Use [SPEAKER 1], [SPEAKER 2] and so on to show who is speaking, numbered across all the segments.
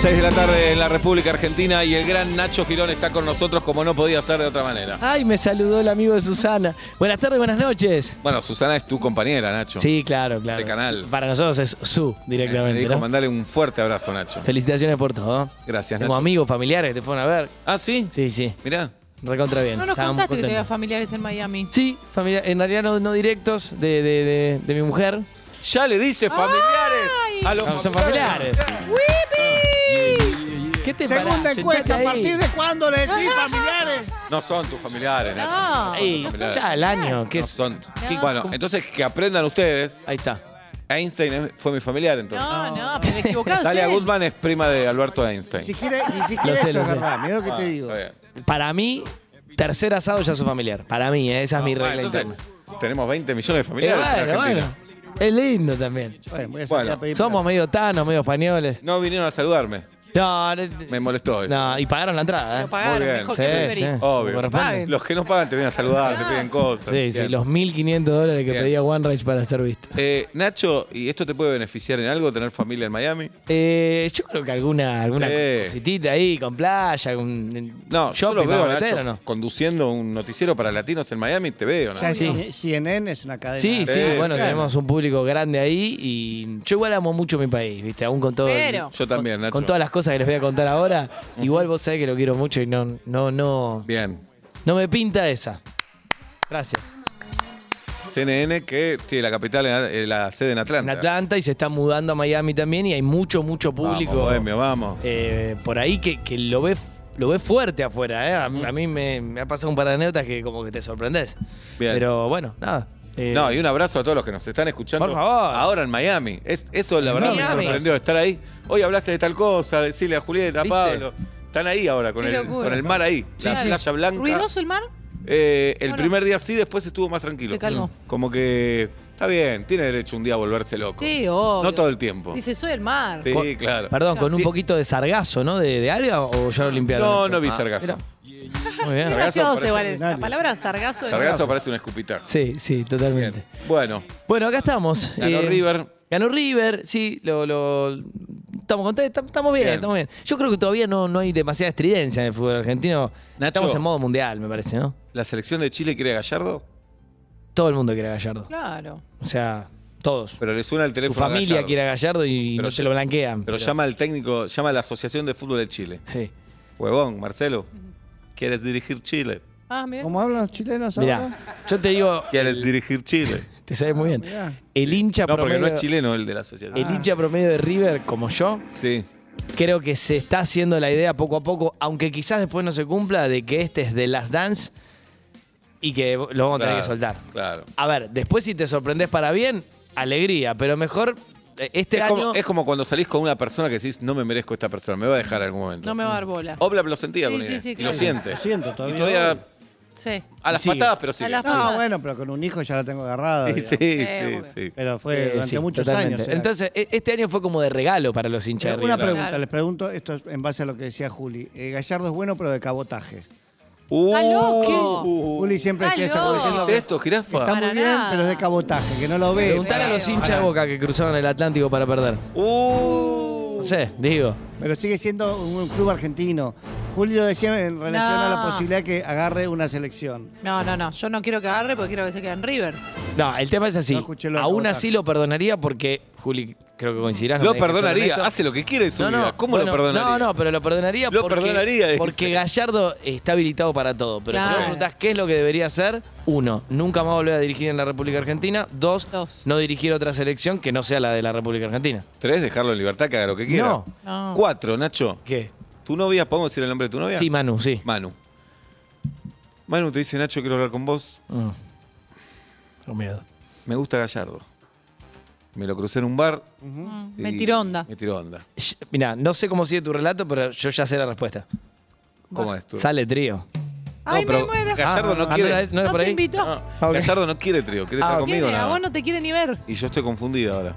[SPEAKER 1] 6 de la tarde en la República Argentina y el gran Nacho Girón está con nosotros como no podía ser de otra manera.
[SPEAKER 2] Ay, me saludó el amigo de Susana. Buenas tardes, buenas noches.
[SPEAKER 1] Bueno, Susana es tu compañera, Nacho.
[SPEAKER 2] Sí, claro, claro.
[SPEAKER 1] De canal.
[SPEAKER 2] Para nosotros es su
[SPEAKER 1] Me
[SPEAKER 2] directamente.
[SPEAKER 1] dijo
[SPEAKER 2] ¿no?
[SPEAKER 1] mandale un fuerte abrazo, Nacho.
[SPEAKER 2] Felicitaciones por todo.
[SPEAKER 1] Gracias, Nacho.
[SPEAKER 2] amigos, familiares que te fueron a ver.
[SPEAKER 1] Ah, ¿sí?
[SPEAKER 2] Sí, sí.
[SPEAKER 1] Mirá.
[SPEAKER 2] Recontra bien.
[SPEAKER 3] No nos
[SPEAKER 2] Estábamos
[SPEAKER 3] contaste que tenías familiares en Miami.
[SPEAKER 2] Sí, familia, en realidad no, no directos de, de- de- de mi mujer.
[SPEAKER 1] Ya le dice familiares a los
[SPEAKER 2] No, son familiares. ¿Qué te
[SPEAKER 4] Segunda
[SPEAKER 2] parás?
[SPEAKER 4] encuesta,
[SPEAKER 2] Sentate
[SPEAKER 4] ¿a
[SPEAKER 2] ahí.
[SPEAKER 4] partir de cuándo le decís familiares?
[SPEAKER 1] No son tus familiares, Nacho.
[SPEAKER 3] No.
[SPEAKER 1] No son
[SPEAKER 2] Ey,
[SPEAKER 1] tus familiares.
[SPEAKER 2] ya al año. ¿qué
[SPEAKER 1] No
[SPEAKER 2] es?
[SPEAKER 1] son.
[SPEAKER 3] No.
[SPEAKER 1] Bueno, entonces que aprendan ustedes.
[SPEAKER 2] Ahí está.
[SPEAKER 1] Einstein es- fue mi familiar entonces.
[SPEAKER 3] No, no, pero equivocado.
[SPEAKER 1] Dalia
[SPEAKER 3] es él.
[SPEAKER 1] Goodman es prima de Alberto Einstein.
[SPEAKER 4] Ni siquiera, ni siquiera
[SPEAKER 2] Lo sé,
[SPEAKER 4] eso
[SPEAKER 2] lo
[SPEAKER 4] es
[SPEAKER 2] sé.
[SPEAKER 4] verdad. Mira lo que
[SPEAKER 1] Ah,
[SPEAKER 4] te digo.
[SPEAKER 1] está bien.
[SPEAKER 2] Para mí, tercer asado ya es familiar. Para mí, ¿eh? esa es mi
[SPEAKER 1] Ah,
[SPEAKER 2] regla
[SPEAKER 1] entonces,
[SPEAKER 2] interna.
[SPEAKER 1] tenemos 20 millones de
[SPEAKER 2] Eh,
[SPEAKER 1] familiares en
[SPEAKER 2] bueno,
[SPEAKER 1] Argentina.
[SPEAKER 2] bueno. Es lindo también.
[SPEAKER 4] Bueno, voy a salir
[SPEAKER 1] Bueno,
[SPEAKER 4] a pedir
[SPEAKER 2] Somos
[SPEAKER 4] plata.
[SPEAKER 2] medio tanos, medio españoles.
[SPEAKER 1] No vinieron a saludarme.
[SPEAKER 2] No, no,
[SPEAKER 1] Me molestó eso.
[SPEAKER 2] no, y pagaron la entrada, ¿eh?
[SPEAKER 3] Lo pagaron,
[SPEAKER 1] Muy bien.
[SPEAKER 3] mejor
[SPEAKER 2] Sí,
[SPEAKER 3] que preferís.
[SPEAKER 2] sí.
[SPEAKER 1] Obvio.
[SPEAKER 2] Corresponde.
[SPEAKER 1] Los que no pagan te vienen a saludar, te piden cosas.
[SPEAKER 2] Sí, sí,
[SPEAKER 1] Bien.
[SPEAKER 2] los 1.500 dólares que
[SPEAKER 1] Bien.
[SPEAKER 2] pedía OneRage para ser visto.
[SPEAKER 1] Eh, Nacho, ¿y esto te puede beneficiar en algo tener familia en Miami?
[SPEAKER 2] Eh, yo creo que alguna, alguna
[SPEAKER 1] Sí.
[SPEAKER 2] cositita ahí, con playa, con
[SPEAKER 1] No, yo
[SPEAKER 2] shopping
[SPEAKER 1] lo veo,
[SPEAKER 2] para
[SPEAKER 1] Nacho,
[SPEAKER 2] meter, ¿o no?
[SPEAKER 1] conduciendo un noticiero para latinos en Miami, te veo, ¿no?
[SPEAKER 4] Ya
[SPEAKER 2] Sí.
[SPEAKER 4] CNN es una cadena.
[SPEAKER 2] Sí, sí,
[SPEAKER 1] Sí,
[SPEAKER 2] bueno,
[SPEAKER 1] sí.
[SPEAKER 2] tenemos un público grande ahí y yo igual amo mucho mi país, ¿viste? Aún con todo. el-
[SPEAKER 3] Pero-
[SPEAKER 1] Yo también, Nacho.
[SPEAKER 2] con todas las cosas que les voy a contar ahora, igual vos sabés que lo quiero mucho y no, no, no,
[SPEAKER 1] Bien.
[SPEAKER 2] no me pinta esa. Gracias.
[SPEAKER 1] CNN que tiene la capital, en, eh, la sede en Atlanta.
[SPEAKER 2] En Atlanta y se está mudando a Miami también y hay mucho, mucho público.
[SPEAKER 1] Vamos, bohemio, vamos.
[SPEAKER 2] eh, por ahí que, que lo ve lo ve fuerte afuera. ¿eh? A, mí- a mí me, me ha pasado un par de anécdotas que como que te sorprendes.
[SPEAKER 1] Bien.
[SPEAKER 2] Pero bueno, nada. Eh,
[SPEAKER 1] No, y un abrazo a todos los que nos están escuchando.
[SPEAKER 2] Por favor.
[SPEAKER 1] Ahora en Miami. Es, eso la verdad
[SPEAKER 2] Miami.
[SPEAKER 1] me sorprendió estar ahí. Hoy hablaste de tal cosa, decirle a Julieta, a. Pablo. Están ahí ahora, con, el, con el mar ahí. la
[SPEAKER 3] Claro.
[SPEAKER 1] playa blanca.
[SPEAKER 3] ¿Ruidoso el mar?
[SPEAKER 1] Eh, el
[SPEAKER 3] Bueno.
[SPEAKER 1] primer día sí, después estuvo más tranquilo.
[SPEAKER 3] Se calmó.
[SPEAKER 1] Como que está bien, tiene derecho un día a volverse loco.
[SPEAKER 3] Sí, obvio.
[SPEAKER 1] No todo el tiempo.
[SPEAKER 3] Dice, soy el mar.
[SPEAKER 1] Sí,
[SPEAKER 2] Con-
[SPEAKER 1] claro.
[SPEAKER 2] Perdón, con un
[SPEAKER 1] Sí.
[SPEAKER 2] poquito de sargazo, ¿no? ¿De, de alga o ya lo limpiaron?
[SPEAKER 1] No, no vi
[SPEAKER 2] Ah,
[SPEAKER 1] sargazo.
[SPEAKER 2] mira. Muy bien.
[SPEAKER 1] Sargazo
[SPEAKER 3] gracioso
[SPEAKER 1] parece-
[SPEAKER 3] igual. La palabra sargazo. es-
[SPEAKER 1] Sargazo parece un escupitar.
[SPEAKER 2] Sí, sí, totalmente.
[SPEAKER 1] Bueno,
[SPEAKER 2] Bueno, acá estamos.
[SPEAKER 1] ganó
[SPEAKER 2] Eh,
[SPEAKER 1] River.
[SPEAKER 2] Ganó River, sí, lo, lo- estamos contentos, tam- estamos bien,
[SPEAKER 1] Bien.
[SPEAKER 2] estamos bien. Yo creo que todavía no, no hay demasiada estridencia en el fútbol argentino.
[SPEAKER 1] Nacho.
[SPEAKER 2] Estamos en modo mundial, me parece, ¿no?
[SPEAKER 1] ¿La selección de Chile quiere a Gallardo?
[SPEAKER 2] Todo el mundo quiere a Gallardo.
[SPEAKER 3] Claro.
[SPEAKER 2] O sea, todos.
[SPEAKER 1] Pero le suena el
[SPEAKER 2] Tu
[SPEAKER 1] teléfono a
[SPEAKER 2] familia
[SPEAKER 1] Gallardo.
[SPEAKER 2] quiere a Gallardo y
[SPEAKER 1] Pero
[SPEAKER 2] no te
[SPEAKER 1] ya-
[SPEAKER 2] lo blanquean.
[SPEAKER 1] Pero llama al técnico, llama a la Asociación de Fútbol de Chile.
[SPEAKER 2] Sí.
[SPEAKER 1] Huevón, Marcelo, ¿quieres dirigir Chile?
[SPEAKER 3] Ah, mira.
[SPEAKER 4] ¿Cómo hablan los chilenos ahora?
[SPEAKER 2] Mirá, yo te digo,
[SPEAKER 1] ¿Quieres dirigir Chile?
[SPEAKER 2] te sabes muy bien.
[SPEAKER 4] Mirá.
[SPEAKER 2] El hincha
[SPEAKER 1] No, porque
[SPEAKER 2] promedio,
[SPEAKER 1] no es chileno el de la asociación.
[SPEAKER 2] el hincha promedio de River, como yo,
[SPEAKER 1] Sí.
[SPEAKER 2] creo que se está haciendo la idea poco a poco, aunque quizás después no se cumpla, de que este es de Last Dance y que lo vamos a tener que soltar.
[SPEAKER 1] Claro.
[SPEAKER 2] A ver, después si te sorprendes para bien, alegría, pero mejor eh, este
[SPEAKER 1] Es
[SPEAKER 2] año.
[SPEAKER 1] como, es como cuando salís con una persona que decís, no me merezco esta persona, me va a dejar en algún momento.
[SPEAKER 3] No me va a dar bola.
[SPEAKER 1] Obla lo sentía
[SPEAKER 3] Sí,
[SPEAKER 1] con
[SPEAKER 3] sí,
[SPEAKER 1] ella.
[SPEAKER 3] sí,
[SPEAKER 1] y
[SPEAKER 3] claro.
[SPEAKER 1] lo siente.
[SPEAKER 4] Lo siento, todavía.
[SPEAKER 1] Y todavía
[SPEAKER 3] Sí.
[SPEAKER 1] a las
[SPEAKER 2] Sigue.
[SPEAKER 1] patadas, pero sí.
[SPEAKER 3] A las-
[SPEAKER 4] No, bueno, pero con un hijo ya la tengo agarrada.
[SPEAKER 1] Sí, sí, sí,
[SPEAKER 3] obvio.
[SPEAKER 1] sí.
[SPEAKER 4] Pero fue
[SPEAKER 2] eh,
[SPEAKER 4] durante
[SPEAKER 2] sí,
[SPEAKER 4] muchos
[SPEAKER 2] totalmente.
[SPEAKER 4] años. era.
[SPEAKER 2] Entonces, e- este año fue como de regalo para los hinchas de
[SPEAKER 4] una
[SPEAKER 2] River.
[SPEAKER 4] pregunta,
[SPEAKER 3] Claro.
[SPEAKER 4] les pregunto, esto es en base a lo que decía Juli. Eh, Gallardo es bueno, pero de cabotaje.
[SPEAKER 1] Uh,
[SPEAKER 3] ¡Está loco!
[SPEAKER 4] Juli siempre decía eso, como
[SPEAKER 3] loco.
[SPEAKER 4] diciendo
[SPEAKER 1] ¿Viste
[SPEAKER 4] que
[SPEAKER 1] esto, jirafa?
[SPEAKER 4] está muy
[SPEAKER 3] Para
[SPEAKER 4] bien,
[SPEAKER 3] nada.
[SPEAKER 4] pero es de cabotaje, que no lo ve.
[SPEAKER 2] Preguntale a los hinchas de boca que cruzaron el Atlántico para perder.
[SPEAKER 1] Uh.
[SPEAKER 2] No sé, digo.
[SPEAKER 4] Pero sigue siendo un club argentino. Juli lo decía en relación a la posibilidad que agarre una selección.
[SPEAKER 3] No, no, no. Yo no quiero que agarre porque quiero que se quede en River.
[SPEAKER 2] No, el tema es así.
[SPEAKER 4] No escuché lo de
[SPEAKER 2] Aún así lo perdonaría porque, Juli, creo que coincidirás.
[SPEAKER 1] Lo perdonaría, hace lo que quiere en su
[SPEAKER 2] No,
[SPEAKER 1] vida.
[SPEAKER 2] no,
[SPEAKER 1] ¿Cómo
[SPEAKER 2] bueno,
[SPEAKER 1] lo perdonaría?
[SPEAKER 2] No, no, pero lo perdonaría
[SPEAKER 1] Lo
[SPEAKER 2] porque,
[SPEAKER 1] perdonaría,
[SPEAKER 2] porque Gallardo está habilitado para todo. Pero si
[SPEAKER 3] Claro.
[SPEAKER 2] me preguntás qué es lo que debería hacer, uno, nunca más volver a dirigir en la República Argentina. Dos,
[SPEAKER 3] Dos.
[SPEAKER 2] no dirigir otra selección que no sea la de la República Argentina.
[SPEAKER 1] Tres, dejarlo en libertad, que haga lo que quiera.
[SPEAKER 2] No.
[SPEAKER 3] No.
[SPEAKER 1] Cuatro, Nacho.
[SPEAKER 2] ¿Qué?
[SPEAKER 1] ¿Tu novia, podemos decir el nombre de tu novia?
[SPEAKER 2] Sí, Manu, sí.
[SPEAKER 1] Manu. Manu te dice, Nacho, quiero hablar con vos.
[SPEAKER 2] Mm. Con miedo.
[SPEAKER 1] Me gusta Gallardo. Me lo crucé en un bar. Y
[SPEAKER 3] Me tiró onda.
[SPEAKER 1] Me tiró onda.
[SPEAKER 2] Mira, no sé cómo sigue tu relato, pero yo ya sé la respuesta.
[SPEAKER 1] ¿Cómo es tú?
[SPEAKER 2] Sale trío.
[SPEAKER 3] Ay,
[SPEAKER 1] pero
[SPEAKER 3] me muero.
[SPEAKER 1] Gallardo no
[SPEAKER 2] Ah,
[SPEAKER 1] quiere.
[SPEAKER 2] ¿no era- no era
[SPEAKER 3] No
[SPEAKER 2] por
[SPEAKER 3] te
[SPEAKER 2] ahí?
[SPEAKER 3] invitó.
[SPEAKER 1] No,
[SPEAKER 2] ok.
[SPEAKER 1] Gallardo no quiere trío, quiere
[SPEAKER 2] Ah,
[SPEAKER 1] estar conmigo nada
[SPEAKER 3] vos no te quiere ni ver.
[SPEAKER 1] Y yo estoy confundido ahora.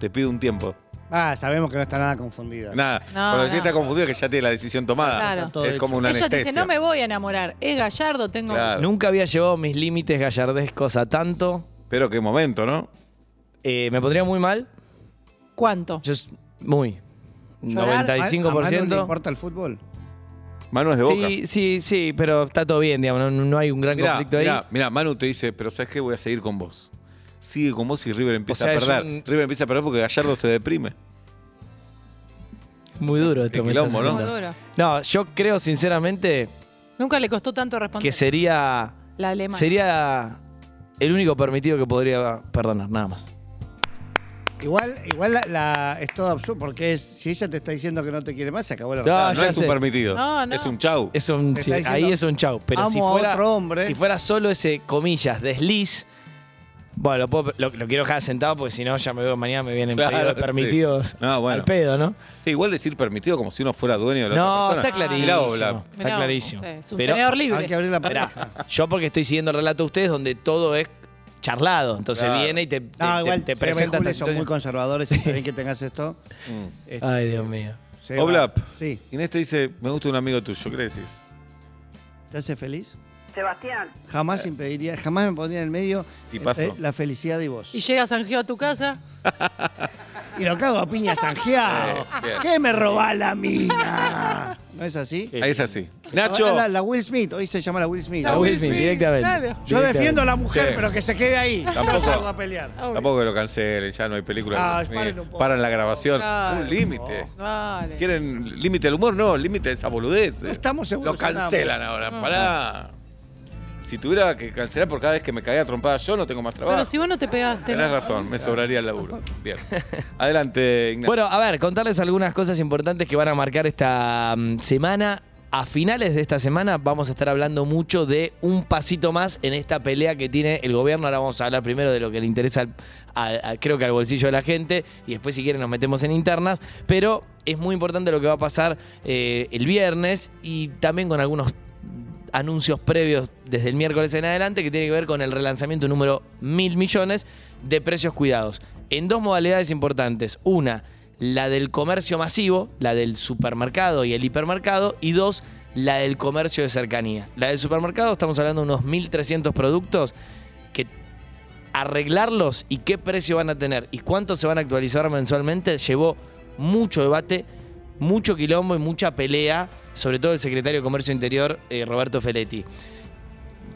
[SPEAKER 1] Te pido un tiempo.
[SPEAKER 4] Ah, sabemos que no está nada confundida.
[SPEAKER 1] Nada.
[SPEAKER 3] No,
[SPEAKER 1] Cuando decís
[SPEAKER 3] no.
[SPEAKER 1] está confundido que ya tiene la decisión tomada.
[SPEAKER 3] Claro.
[SPEAKER 4] Todo
[SPEAKER 1] Es
[SPEAKER 4] hecho.
[SPEAKER 1] como una
[SPEAKER 3] Ellos
[SPEAKER 1] anestesia.
[SPEAKER 3] dicen, no me voy a enamorar. Es gallardo, tengo.
[SPEAKER 1] Claro.
[SPEAKER 2] Nunca había llevado mis límites gallardescos a tanto.
[SPEAKER 1] Pero qué momento, ¿no?
[SPEAKER 2] Eh, me pondría muy mal.
[SPEAKER 3] ¿Cuánto?
[SPEAKER 2] Yo es- muy.
[SPEAKER 3] Llorar.
[SPEAKER 4] ¿A- a Manu le
[SPEAKER 2] 95%.
[SPEAKER 4] importa el fútbol?
[SPEAKER 1] Manu es de boca.
[SPEAKER 2] Sí, sí, sí, pero está todo bien, digamos, no, no hay un gran
[SPEAKER 1] Mirá,
[SPEAKER 2] conflicto ahí.
[SPEAKER 1] mirá, mirá, Manu te dice, pero ¿sabes qué? Voy a seguir con vos. Sigue con vos y River empieza
[SPEAKER 2] O sea,
[SPEAKER 1] a perder.
[SPEAKER 2] un-
[SPEAKER 1] River empieza a perder porque Gallardo se deprime.
[SPEAKER 2] Muy duro esto.
[SPEAKER 1] Quilombo, ¿no?
[SPEAKER 3] Muy duro.
[SPEAKER 2] No, yo creo sinceramente
[SPEAKER 3] Nunca le costó tanto responder.
[SPEAKER 2] que sería
[SPEAKER 3] La alemana.
[SPEAKER 2] sería el único permitido que podría perdonar, nada más.
[SPEAKER 4] Igual, igual la, la- es todo absurdo, porque es, si ella te está diciendo que no te quiere más, se acabó la
[SPEAKER 2] No,
[SPEAKER 4] batalla.
[SPEAKER 1] No
[SPEAKER 2] ya
[SPEAKER 1] es un
[SPEAKER 2] sé.
[SPEAKER 1] permitido.
[SPEAKER 3] No, no.
[SPEAKER 1] Es un chau.
[SPEAKER 2] Es un,
[SPEAKER 4] Te
[SPEAKER 2] sí,
[SPEAKER 4] está diciendo,
[SPEAKER 2] ahí es un chau. Pero si
[SPEAKER 4] amo a
[SPEAKER 2] fuera,
[SPEAKER 4] otro hombre.
[SPEAKER 2] si fuera solo ese, comillas, desliz, bueno, lo, puedo- lo- lo quiero dejar sentado porque si no ya me veo mañana me vienen
[SPEAKER 1] Claro,
[SPEAKER 2] pedidos permitidos
[SPEAKER 1] sí. No, bueno.
[SPEAKER 2] al pedo, ¿no?
[SPEAKER 1] Sí, igual decir permitido como si uno fuera dueño de la
[SPEAKER 2] No,
[SPEAKER 1] otra
[SPEAKER 2] está
[SPEAKER 1] persona. Mirá vos,
[SPEAKER 2] clarísimo. Está
[SPEAKER 3] Mirá,
[SPEAKER 2] clarísimo.
[SPEAKER 3] sí, es un
[SPEAKER 2] Pero-
[SPEAKER 3] tenedor
[SPEAKER 4] Hay que
[SPEAKER 3] libre.
[SPEAKER 4] abrir la pareja.
[SPEAKER 2] yo porque estoy siguiendo el relato de ustedes donde todo es charlado. Entonces
[SPEAKER 1] Claro.
[SPEAKER 2] viene y te, te,
[SPEAKER 4] No,
[SPEAKER 2] te-
[SPEAKER 4] igual
[SPEAKER 2] te presenta
[SPEAKER 4] Juli
[SPEAKER 2] esta
[SPEAKER 4] son muy conservadores y está bien que tengas esto.
[SPEAKER 1] Mm.
[SPEAKER 4] Este,
[SPEAKER 2] Ay, Dios mío.
[SPEAKER 1] Oblap.
[SPEAKER 4] Sí.
[SPEAKER 1] Inés te dice, me gusta un amigo tuyo. ¿Qué le decís?
[SPEAKER 4] ¿Te hace feliz?
[SPEAKER 5] Sebastián,
[SPEAKER 4] Jamás impediría, jamás me pondría en el medio
[SPEAKER 1] Y pasó.
[SPEAKER 4] entre la felicidad y vos.
[SPEAKER 3] Y llega Sanjeo a tu casa.
[SPEAKER 4] Y lo cago a piña sanjeado.
[SPEAKER 1] Eh, bien.
[SPEAKER 4] ¿Qué me robá la mina? ¿No es así?
[SPEAKER 1] Ahí es así. Nacho.
[SPEAKER 4] La, la Will Smith, hoy se llama la Will Smith.
[SPEAKER 2] La Will Smith, directamente.
[SPEAKER 3] Claro.
[SPEAKER 4] Yo
[SPEAKER 2] Directamente.
[SPEAKER 4] defiendo a la mujer,
[SPEAKER 1] Sí.
[SPEAKER 4] pero que se quede ahí.
[SPEAKER 1] Tampoco.
[SPEAKER 4] Yo salgo a pelear.
[SPEAKER 1] Tampoco que lo cancelen, ya no hay película.
[SPEAKER 4] Ah,
[SPEAKER 1] de Will Smith.
[SPEAKER 4] paren un poco.
[SPEAKER 1] Paran la grabación.
[SPEAKER 3] Claro.
[SPEAKER 1] Un límite.
[SPEAKER 3] Vale.
[SPEAKER 1] ¿Quieren límite del humor? No, límite de esa boludez.
[SPEAKER 4] No estamos
[SPEAKER 1] Lo
[SPEAKER 4] evolucionando.
[SPEAKER 1] cancelan ahora. Pará. Si tuviera que cancelar por cada vez que me caía trompada yo, no tengo más trabajo.
[SPEAKER 3] Pero si vos no te pegaste.
[SPEAKER 1] Tenés razón, me sobraría el laburo. Bien. Adelante, Ignacio.
[SPEAKER 2] Bueno, a ver, contarles algunas cosas importantes que van a marcar esta mm, semana. A finales de esta semana vamos a estar hablando mucho de un pasito más en esta pelea que tiene el gobierno. Ahora vamos a hablar primero de lo que le interesa, al- al- al- creo que al bolsillo de la gente, y después si quieren nos metemos en internas. Pero es muy importante lo que va a pasar eh, el viernes y también con algunos anuncios previos desde el miércoles en adelante que tiene que ver con el relanzamiento número mil millones de precios cuidados. En dos modalidades importantes. Una, la del comercio masivo, la del supermercado y el hipermercado. Y dos, la del comercio de cercanía. La del supermercado, estamos hablando de unos 1.300 productos que arreglarlos y qué precio van a tener y cuánto se van a actualizar mensualmente llevó mucho debate, mucho quilombo y mucha pelea, sobre todo el secretario de Comercio Interior, eh, Roberto Feletti.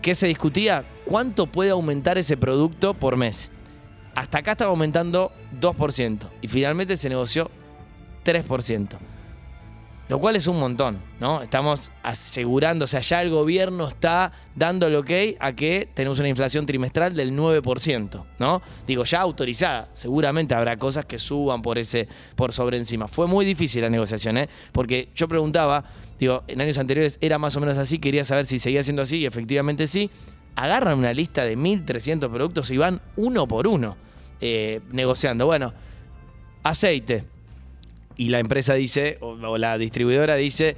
[SPEAKER 2] ¿Qué se discutía? ¿Cuánto puede aumentar ese producto por mes? Hasta acá estaba aumentando 2% y finalmente se negoció 3%. Lo cual es un montón, ¿no? Estamos asegurando, o ya el gobierno está dando el ok a que tenemos una inflación trimestral del 9%, ¿no? Digo, ya autorizada. Seguramente habrá cosas que suban por ese, por sobre encima. Fue muy difícil la negociación, ¿eh? Porque yo preguntaba, digo, en años anteriores era más o menos así, quería saber si seguía siendo así, y efectivamente sí. Agarran una lista de 1.300 productos y van uno por uno eh, negociando. Bueno, aceite y la empresa dice, o, o la distribuidora dice,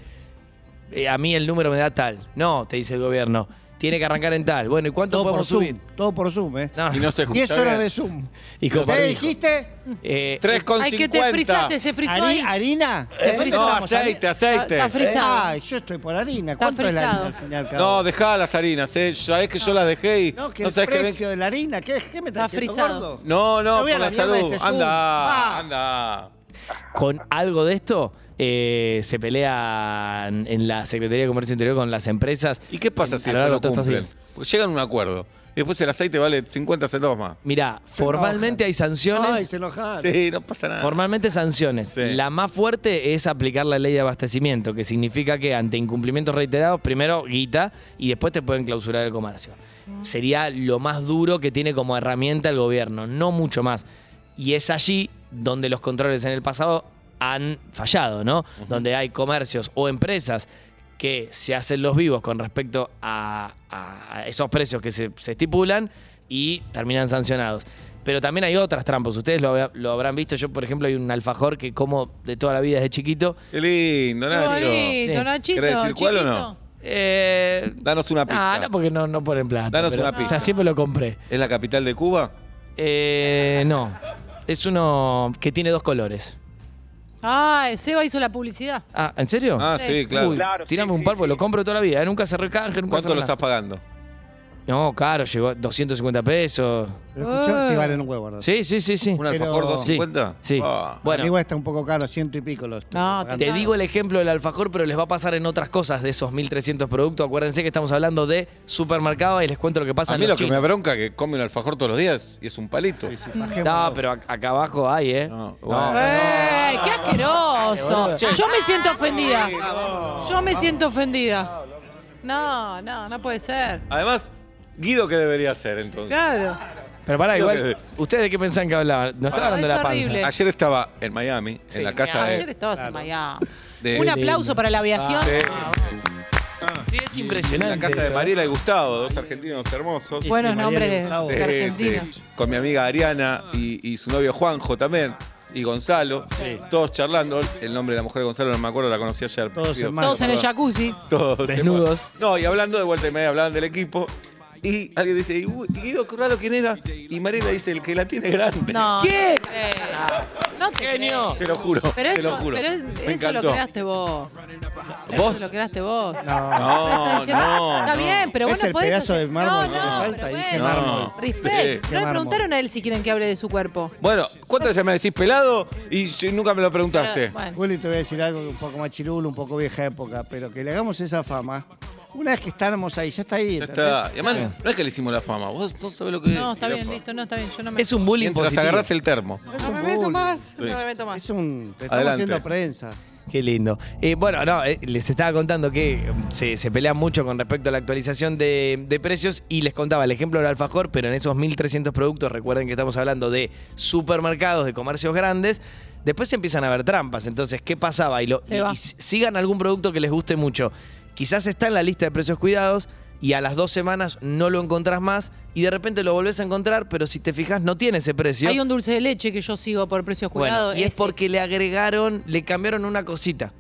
[SPEAKER 2] eh, a mí el número me da tal. No, te dice el gobierno, tiene que arrancar en tal. Bueno, ¿y cuánto
[SPEAKER 4] Todo por
[SPEAKER 2] podemos
[SPEAKER 4] Zoom.
[SPEAKER 2] subir?
[SPEAKER 4] Todo por Zoom, ¿eh?
[SPEAKER 2] No.
[SPEAKER 1] y no se escucha
[SPEAKER 4] 10 horas
[SPEAKER 1] bien.
[SPEAKER 4] de Zoom.
[SPEAKER 2] Y con
[SPEAKER 4] ¿Qué
[SPEAKER 2] barbijo.
[SPEAKER 4] dijiste?
[SPEAKER 2] Eh,
[SPEAKER 1] 3,50.
[SPEAKER 3] Ay, que te frizaste, se frizó ahí.
[SPEAKER 4] Hari- ¿Harina?
[SPEAKER 3] Se
[SPEAKER 4] ¿Eh?
[SPEAKER 3] frizó.
[SPEAKER 1] No,
[SPEAKER 4] Estamos
[SPEAKER 1] aceite, aceite.
[SPEAKER 3] Está frisado.
[SPEAKER 4] Ay, yo estoy por harina.
[SPEAKER 3] Está
[SPEAKER 4] ¿Cuánto es la
[SPEAKER 3] frisado.
[SPEAKER 4] harina al final? al cabo?
[SPEAKER 1] No, dejá las harinas, ¿eh? Sabés que yo las dejé y.
[SPEAKER 4] No, que
[SPEAKER 1] no
[SPEAKER 4] el
[SPEAKER 1] sabés que ven-
[SPEAKER 4] precio de la harina, ¿qué, qué me
[SPEAKER 3] Está
[SPEAKER 4] estás diciendo,
[SPEAKER 3] frisado.
[SPEAKER 4] gordo?
[SPEAKER 1] No, no,
[SPEAKER 4] Me voy a
[SPEAKER 1] por
[SPEAKER 4] la
[SPEAKER 1] la
[SPEAKER 4] mierda de
[SPEAKER 1] salud.
[SPEAKER 4] este Zoom.
[SPEAKER 1] anda,
[SPEAKER 4] Ah.
[SPEAKER 1] anda.
[SPEAKER 2] Con algo de esto eh, se pelean en la Secretaría de Comercio Interior con las empresas.
[SPEAKER 1] ¿Y qué pasa
[SPEAKER 2] en-
[SPEAKER 1] si
[SPEAKER 2] a lo
[SPEAKER 1] después
[SPEAKER 2] largo
[SPEAKER 1] no
[SPEAKER 2] estos
[SPEAKER 1] cumplen? llegan a un acuerdo. Y después el aceite vale 50 centavos más.
[SPEAKER 2] Mirá, formalmente hay sanciones.
[SPEAKER 4] Ay, se enojaron.
[SPEAKER 1] Sí, no pasa nada.
[SPEAKER 2] Formalmente sanciones.
[SPEAKER 1] Sí.
[SPEAKER 2] La más fuerte es aplicar la ley de abastecimiento, que significa que ante incumplimientos reiterados, primero guita y después te pueden clausurar el comercio. Sería lo más duro que tiene como herramienta el gobierno, no mucho más. Y es allí donde los controles en el pasado han fallado, ¿no? Donde hay comercios o empresas que se hacen los vivos con respecto a, a esos precios que se, se estipulan y terminan sancionados. Pero también hay otras trampas. Ustedes lo, hab- lo habrán visto. Yo, por ejemplo, hay un alfajor que como de toda la vida desde chiquito.
[SPEAKER 1] Qué lindo, Nacho.
[SPEAKER 2] Sí.
[SPEAKER 3] Nachito,
[SPEAKER 1] ¿Querés decir cuál o
[SPEAKER 3] chiquito.
[SPEAKER 1] no?
[SPEAKER 2] Eh,
[SPEAKER 1] Danos una pista.
[SPEAKER 2] ah, no, porque no, no ponen plata.
[SPEAKER 1] Danos
[SPEAKER 2] pero-
[SPEAKER 1] una pista.
[SPEAKER 2] O sea, siempre lo compré.
[SPEAKER 1] ¿Es la capital de Cuba?
[SPEAKER 2] Eh, no. Es uno que tiene dos colores.
[SPEAKER 3] Ah, Seba hizo la publicidad.
[SPEAKER 2] Ah, ¿en serio?
[SPEAKER 1] Ah, sí, claro.
[SPEAKER 2] Uy,
[SPEAKER 5] Claro,
[SPEAKER 2] tirame
[SPEAKER 5] sí,
[SPEAKER 2] un
[SPEAKER 5] sí,
[SPEAKER 2] par porque
[SPEAKER 5] sí.
[SPEAKER 2] lo compro toda la vida. ¿eh? Nunca se recanje, nunca
[SPEAKER 1] ¿Cuánto
[SPEAKER 2] se
[SPEAKER 1] lo estás pagando?
[SPEAKER 2] No, caro, llegó a 250 pesos.
[SPEAKER 4] Pero escuchá, sí
[SPEAKER 3] Eh.
[SPEAKER 4] valen un huevo, ¿verdad?
[SPEAKER 2] Sí, sí, sí, sí.
[SPEAKER 1] ¿Un
[SPEAKER 4] Pero-
[SPEAKER 1] alfajor 250?
[SPEAKER 2] Sí.
[SPEAKER 1] Ah.
[SPEAKER 2] Bueno,
[SPEAKER 4] está un poco caro, ciento y pico los.
[SPEAKER 3] No,
[SPEAKER 2] te digo el ejemplo del alfajor, pero les va a pasar en otras cosas de esos 1300 productos. Acuérdense que estamos hablando de supermercado y les cuento lo que pasa
[SPEAKER 1] A
[SPEAKER 2] en
[SPEAKER 1] mí
[SPEAKER 2] los
[SPEAKER 1] lo que me
[SPEAKER 2] chinos.
[SPEAKER 1] bronca es que come un alfajor todos los días y es un palito.
[SPEAKER 4] Sí, sí, fajémoslo.
[SPEAKER 2] No, pero ac- acá abajo hay, ¿eh?
[SPEAKER 1] No.
[SPEAKER 3] ¡Ey, qué asqueroso! Yo me siento ofendida. Yo me siento ofendida. No, no, no puede ser.
[SPEAKER 1] Además, Guido, ¿qué debería hacer entonces?
[SPEAKER 3] Claro.
[SPEAKER 2] Pero pará, igual, ¿ustedes de qué pensaban que hablaban? No estaba hablando de
[SPEAKER 3] es
[SPEAKER 2] la panza.
[SPEAKER 3] horrible.
[SPEAKER 1] Ayer estaba en Miami, en la casa
[SPEAKER 3] Ayer
[SPEAKER 1] de...
[SPEAKER 3] estabas en Miami.
[SPEAKER 1] de-
[SPEAKER 3] Un aplauso para la aviación.
[SPEAKER 1] de-
[SPEAKER 2] Sí, es
[SPEAKER 1] en
[SPEAKER 2] impresionante.
[SPEAKER 1] la casa de
[SPEAKER 2] eso.
[SPEAKER 1] Mariela y Gustavo, dos argentinos hermosos.
[SPEAKER 3] Buenos nombres
[SPEAKER 4] de
[SPEAKER 3] de,
[SPEAKER 4] Gustavo.
[SPEAKER 3] de
[SPEAKER 1] Sí,
[SPEAKER 3] Argentina.
[SPEAKER 1] sí. Con mi amiga Ariana y, y su novio Juanjo también. Y Gonzalo, todos charlando. El nombre de la mujer de Gonzalo no me acuerdo, la conocí ayer.
[SPEAKER 4] Todos
[SPEAKER 1] Pido
[SPEAKER 4] hermanos.
[SPEAKER 3] Todos en el
[SPEAKER 1] perdón.
[SPEAKER 3] jacuzzi.
[SPEAKER 1] Todos
[SPEAKER 2] Desnudos.
[SPEAKER 1] No, y hablando de vuelta y media, hablaban del equipo. Y alguien dice, "Y, Guido, raro quién era. Y Mariela dice, el que la tiene grande.
[SPEAKER 3] No.
[SPEAKER 2] ¿Qué?
[SPEAKER 3] No, te creo. no te
[SPEAKER 2] Genio.
[SPEAKER 1] Te lo juro,
[SPEAKER 3] Pero
[SPEAKER 1] te lo
[SPEAKER 3] eso,
[SPEAKER 1] juro.
[SPEAKER 3] pero es-
[SPEAKER 1] Me
[SPEAKER 3] eso lo
[SPEAKER 1] encantó.
[SPEAKER 3] creaste vos.
[SPEAKER 1] ¿Vos?
[SPEAKER 3] Eso lo creaste vos.
[SPEAKER 4] No.
[SPEAKER 1] No, no,
[SPEAKER 3] Está
[SPEAKER 1] no.
[SPEAKER 3] bien, pero no
[SPEAKER 4] el
[SPEAKER 3] podés
[SPEAKER 4] pedazo
[SPEAKER 3] hacer-
[SPEAKER 4] de mármol
[SPEAKER 3] no,
[SPEAKER 4] que le
[SPEAKER 3] no,
[SPEAKER 4] falta,
[SPEAKER 3] pero
[SPEAKER 4] dije
[SPEAKER 3] bueno.
[SPEAKER 1] mármol.
[SPEAKER 3] Respect.
[SPEAKER 1] Sí.
[SPEAKER 3] No le
[SPEAKER 4] mármol.
[SPEAKER 3] preguntaron a él si quieren que hable de su cuerpo.
[SPEAKER 1] Bueno, ¿cuántas veces me decís pelado y yo- nunca me lo preguntaste?
[SPEAKER 3] Pero, bueno.
[SPEAKER 4] Juli, te voy a decir algo un poco más chirulo, un poco vieja época, pero que le hagamos esa fama. Una vez que estamos ahí, ya está ahí.
[SPEAKER 1] Ya está. Y además, no es que le hicimos la fama. Vos no sabés lo que es.
[SPEAKER 3] No, está bien, listo, no, está bien. Yo no me.
[SPEAKER 2] Es un bullying
[SPEAKER 1] Mientras
[SPEAKER 2] positivo.
[SPEAKER 1] agarrás el termo.
[SPEAKER 4] Es
[SPEAKER 3] No
[SPEAKER 4] un
[SPEAKER 3] me meto
[SPEAKER 4] bullying.
[SPEAKER 3] más. No me meto más.
[SPEAKER 4] Es un. Te estamos
[SPEAKER 1] Adelante.
[SPEAKER 4] haciendo prensa.
[SPEAKER 2] Qué lindo. Eh, bueno, no, eh, les estaba contando que mm, se, se pelean mucho con respecto a la actualización de, de precios y les contaba el ejemplo del alfajor, pero en esos 1.300 productos, recuerden que estamos hablando de supermercados, de comercios grandes, después se empiezan a ver trampas. Entonces, ¿qué pasaba? Y, lo,
[SPEAKER 3] Se
[SPEAKER 2] y-
[SPEAKER 3] va.
[SPEAKER 2] y s- sigan algún producto que les guste mucho. Quizás está en la lista de precios cuidados y a las dos semanas no lo encontrás más y de repente lo volvés a encontrar, pero si te fijas no tiene ese precio.
[SPEAKER 3] Hay un dulce de leche que yo sigo por precios cuidados.
[SPEAKER 2] Bueno, y es porque le agregaron, le cambiaron una cosita.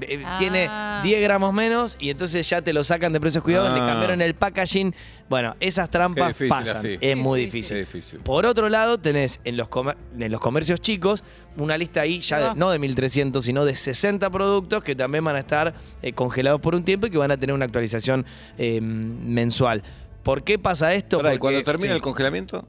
[SPEAKER 2] Eh,
[SPEAKER 3] Ah.
[SPEAKER 2] Tiene 10 gramos menos y entonces ya te lo sacan de precios cuidados, le
[SPEAKER 1] Ah.
[SPEAKER 2] cambiaron el packaging. Bueno, esas trampas
[SPEAKER 1] difícil
[SPEAKER 2] pasan.
[SPEAKER 1] así.
[SPEAKER 2] Es muy difícil. Por otro lado, tenés en los, comer- en los comercios chicos una lista ahí ya de-
[SPEAKER 3] Ah.
[SPEAKER 2] no de 1300, sino de 60 productos que también van a estar eh, congelados por un tiempo y que van a tener una actualización eh, mensual. ¿Por qué pasa esto?
[SPEAKER 1] Pará, ¿y
[SPEAKER 2] Porque-
[SPEAKER 1] cuando termina
[SPEAKER 2] sí,
[SPEAKER 1] el congelamiento?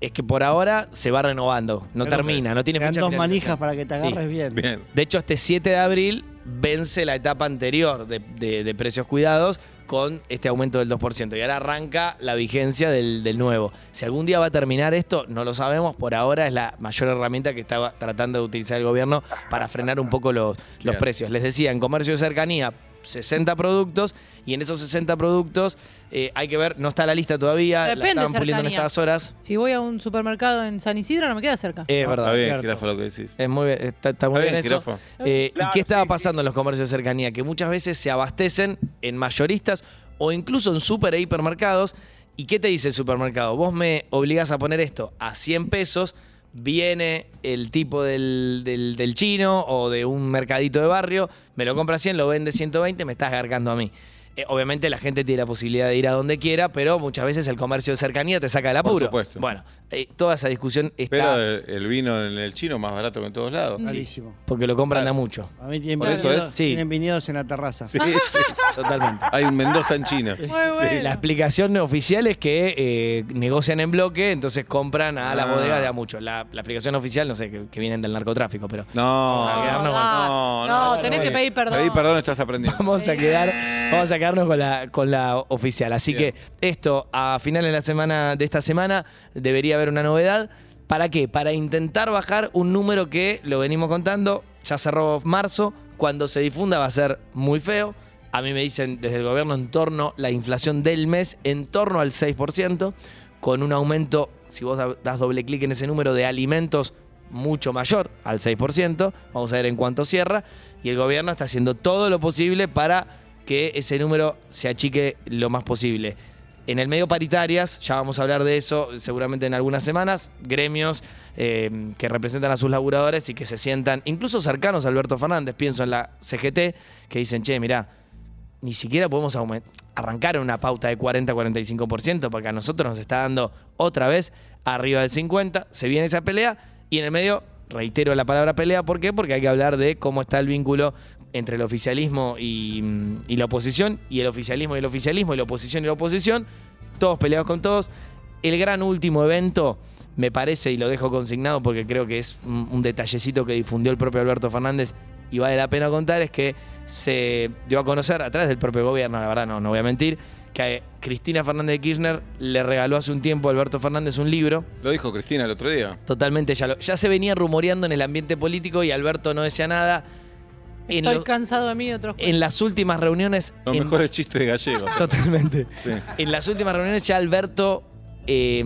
[SPEAKER 2] es que por ahora se va renovando, no
[SPEAKER 4] Pero
[SPEAKER 2] termina, no tiene fecha
[SPEAKER 4] dos
[SPEAKER 2] de
[SPEAKER 4] manijas para que te
[SPEAKER 2] Sí.
[SPEAKER 4] agarres bien.
[SPEAKER 1] Bien.
[SPEAKER 2] De hecho, este 7 de abril vence la etapa anterior de, de- de precios cuidados con este aumento del 2%. Y ahora arranca la vigencia del, del nuevo. Si algún día va a terminar esto, no lo sabemos. Por ahora es la mayor herramienta que estaba tratando de utilizar el gobierno para frenar un poco los, los precios. Les decía, en comercio de cercanía, 60 productos. Y en esos 60 productos eh, hay que ver, no está la lista todavía.
[SPEAKER 3] Depende
[SPEAKER 2] la estaban puliendo en
[SPEAKER 3] cercanía.
[SPEAKER 2] estas horas.
[SPEAKER 3] Si voy a un supermercado en San Isidro, no me queda cerca.
[SPEAKER 2] Es
[SPEAKER 4] No,
[SPEAKER 2] verdad.
[SPEAKER 1] Está bien, jirafa, lo que decís.
[SPEAKER 2] Es muy, bien, está, está muy
[SPEAKER 1] Está
[SPEAKER 2] bien,
[SPEAKER 1] bien,
[SPEAKER 2] eso.
[SPEAKER 1] jirafa.
[SPEAKER 2] Eh, ¿Y qué estaba pasando en los comercios de cercanía? Que muchas veces se abastecen en mayoristas o incluso en super e hipermercados. ¿Y qué te dice el supermercado? Vos me obligás a poner esto a 100 pesos, viene el tipo del, del- del chino o de un mercadito de barrio, me lo compra a 100, lo vende 120, me estás gargando a mí. Eh, obviamente la gente tiene la posibilidad de ir a donde quiera, pero muchas veces el comercio de cercanía te saca del
[SPEAKER 1] Por
[SPEAKER 2] apuro.
[SPEAKER 1] supuesto.
[SPEAKER 2] Bueno, eh, toda esa discusión está
[SPEAKER 1] Pero el, el vino en el chino más barato que en todos lados.
[SPEAKER 4] Carísimo.
[SPEAKER 2] porque lo compran de a mucho.
[SPEAKER 4] A mí tienen,
[SPEAKER 1] Por eso
[SPEAKER 4] viñedos,
[SPEAKER 1] es.
[SPEAKER 2] Sí.
[SPEAKER 4] tienen viñedos en la terraza.
[SPEAKER 1] Sí, sí.
[SPEAKER 2] Totalmente.
[SPEAKER 1] Hay un Mendoza en China.
[SPEAKER 3] Muy bueno.
[SPEAKER 2] La explicación oficial es que eh, negocian en bloque, entonces compran a las
[SPEAKER 1] Ah.
[SPEAKER 2] bodegas de a mucho. La, la explicación oficial, no sé, que, que vienen del narcotráfico, pero
[SPEAKER 1] No,
[SPEAKER 2] con-
[SPEAKER 1] no,
[SPEAKER 3] no,
[SPEAKER 1] no,
[SPEAKER 3] tenés
[SPEAKER 1] no,
[SPEAKER 3] que
[SPEAKER 1] no.
[SPEAKER 3] pedir perdón.
[SPEAKER 1] Pedí perdón, estás aprendiendo.
[SPEAKER 2] vamos a quedar, vamos a quedarnos con la, con la oficial. Así
[SPEAKER 1] Bien.
[SPEAKER 2] que esto, a finales de la semana, de esta semana, debería haber una novedad. ¿Para qué? Para intentar bajar un número que lo venimos contando, ya cerró marzo, cuando se difunda va a ser muy feo. A mí me dicen desde el gobierno en torno la inflación del mes en torno al 6%, con un aumento, si vos da- das doble clic en ese número de alimentos mucho mayor al 6%, vamos a ver en cuánto cierra, y el gobierno está haciendo todo lo posible para que ese número se achique lo más posible. En el medio paritarias, ya vamos a hablar de eso seguramente en algunas semanas, gremios eh, que representan a sus laburadores y que se sientan incluso cercanos a Alberto Fernández, pienso en la CGT, que dicen, che, mirá, ni siquiera podemos arrancar una pauta de 40-45%, porque a nosotros nos está dando otra vez arriba del 50%, se viene esa pelea y en el medio reitero la palabra pelea, ¿por qué? Porque hay que hablar de cómo está el vínculo entre el oficialismo y, y la oposición, y el oficialismo y el oficialismo, y la oposición y la oposición, todos peleados con todos. El gran último evento, me parece, y lo dejo consignado porque creo que es un, un detallecito que difundió el propio Alberto Fernández y vale la pena contar, es que se dio a conocer a través del propio gobierno, la verdad no, no voy a mentir, que Cristina Fernández de Kirchner le regaló hace un tiempo a Alberto Fernández un libro.
[SPEAKER 1] Lo dijo Cristina el otro día.
[SPEAKER 2] Totalmente, ya, lo- ya se venía rumoreando en el ambiente político y Alberto no decía nada. En,
[SPEAKER 3] Estoy
[SPEAKER 2] lo-
[SPEAKER 3] cansado de mí y otros
[SPEAKER 2] en las últimas reuniones...
[SPEAKER 1] Los
[SPEAKER 2] en-
[SPEAKER 1] mejores chistes de gallego.
[SPEAKER 2] Totalmente.
[SPEAKER 1] Sí.
[SPEAKER 2] En las últimas reuniones ya Alberto eh,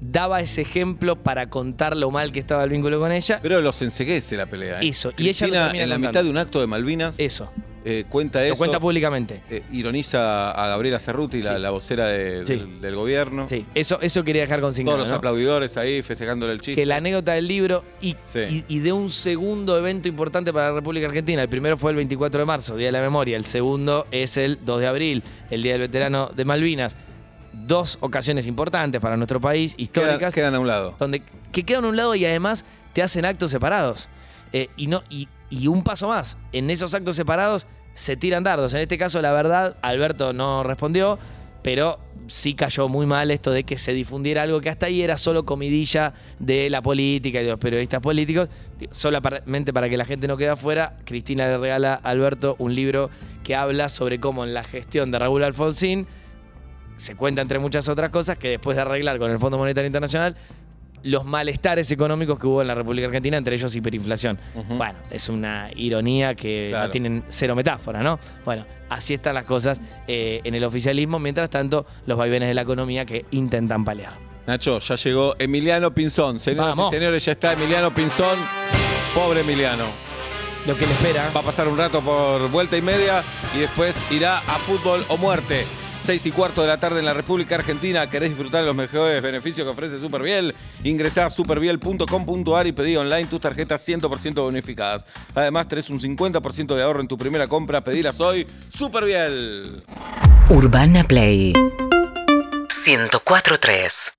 [SPEAKER 2] daba ese ejemplo para contar lo mal que estaba el vínculo con ella.
[SPEAKER 1] Pero los enseguece la pelea. ¿eh?
[SPEAKER 2] Eso, y ella lo
[SPEAKER 1] en la
[SPEAKER 2] contando.
[SPEAKER 1] mitad de un acto de Malvinas,
[SPEAKER 2] Eso,
[SPEAKER 1] eh, cuenta
[SPEAKER 2] lo
[SPEAKER 1] eso.
[SPEAKER 2] cuenta públicamente.
[SPEAKER 1] eh, ironiza a Gabriela Cerruti, la,
[SPEAKER 2] Sí.
[SPEAKER 1] la vocera de-
[SPEAKER 2] Sí.
[SPEAKER 1] del, del gobierno.
[SPEAKER 2] Sí, eso, eso quería dejar consignado.
[SPEAKER 1] Todos los
[SPEAKER 2] ¿no?
[SPEAKER 1] aplaudidores ahí festejándole el chiste.
[SPEAKER 2] que la anécdota del libro y,
[SPEAKER 1] Sí.
[SPEAKER 2] y- y de un segundo evento importante para la República Argentina. El primero fue el 24 de marzo, Día de la Memoria. El segundo es el 2 de abril, el Día del Veterano de Malvinas. Dos ocasiones importantes para nuestro país,
[SPEAKER 1] quedan,
[SPEAKER 2] históricas,
[SPEAKER 1] quedan a un lado.
[SPEAKER 2] donde que quedan a un lado y además te hacen actos separados. Eh, y, no, y, y un paso más, en esos actos separados se tiran dardos. En este caso, la verdad, Alberto no respondió, pero sí cayó muy mal esto de que se difundiera algo que hasta ahí era solo comidilla de la política y de los periodistas políticos. Solamente para que la gente no quede afuera, Cristina le regala a Alberto un libro que habla sobre cómo en la gestión de Raúl Alfonsín se cuenta entre muchas otras cosas que después de arreglar con el Fondo Monetario Internacional los malestares económicos que hubo en la República Argentina, entre ellos hiperinflación. Bueno, es una ironía que
[SPEAKER 1] Claro.
[SPEAKER 2] no tienen cero metáfora, ¿no? Bueno, así están las cosas eh, en el oficialismo, mientras tanto los vaivenes de la economía que intentan paliar.
[SPEAKER 1] Nacho, ya llegó Emiliano Pinzón. Señoras
[SPEAKER 2] Vamos.
[SPEAKER 1] y señores, ya está Emiliano Pinzón. Pobre Emiliano.
[SPEAKER 2] Lo que le espera.
[SPEAKER 1] Va a pasar un rato por vuelta y media y después irá a fútbol o muerte. Seis y cuarto de la tarde en la República Argentina. ¿Querés disfrutar de los mejores beneficios que ofrece Superbiel? Ingresá a superbiel.com.ar y pedí online tus tarjetas 100% bonificadas. Además, tenés un 50% de ahorro en tu primera compra. Pedilas hoy. Superbiel.
[SPEAKER 6] Urbana Play 104.3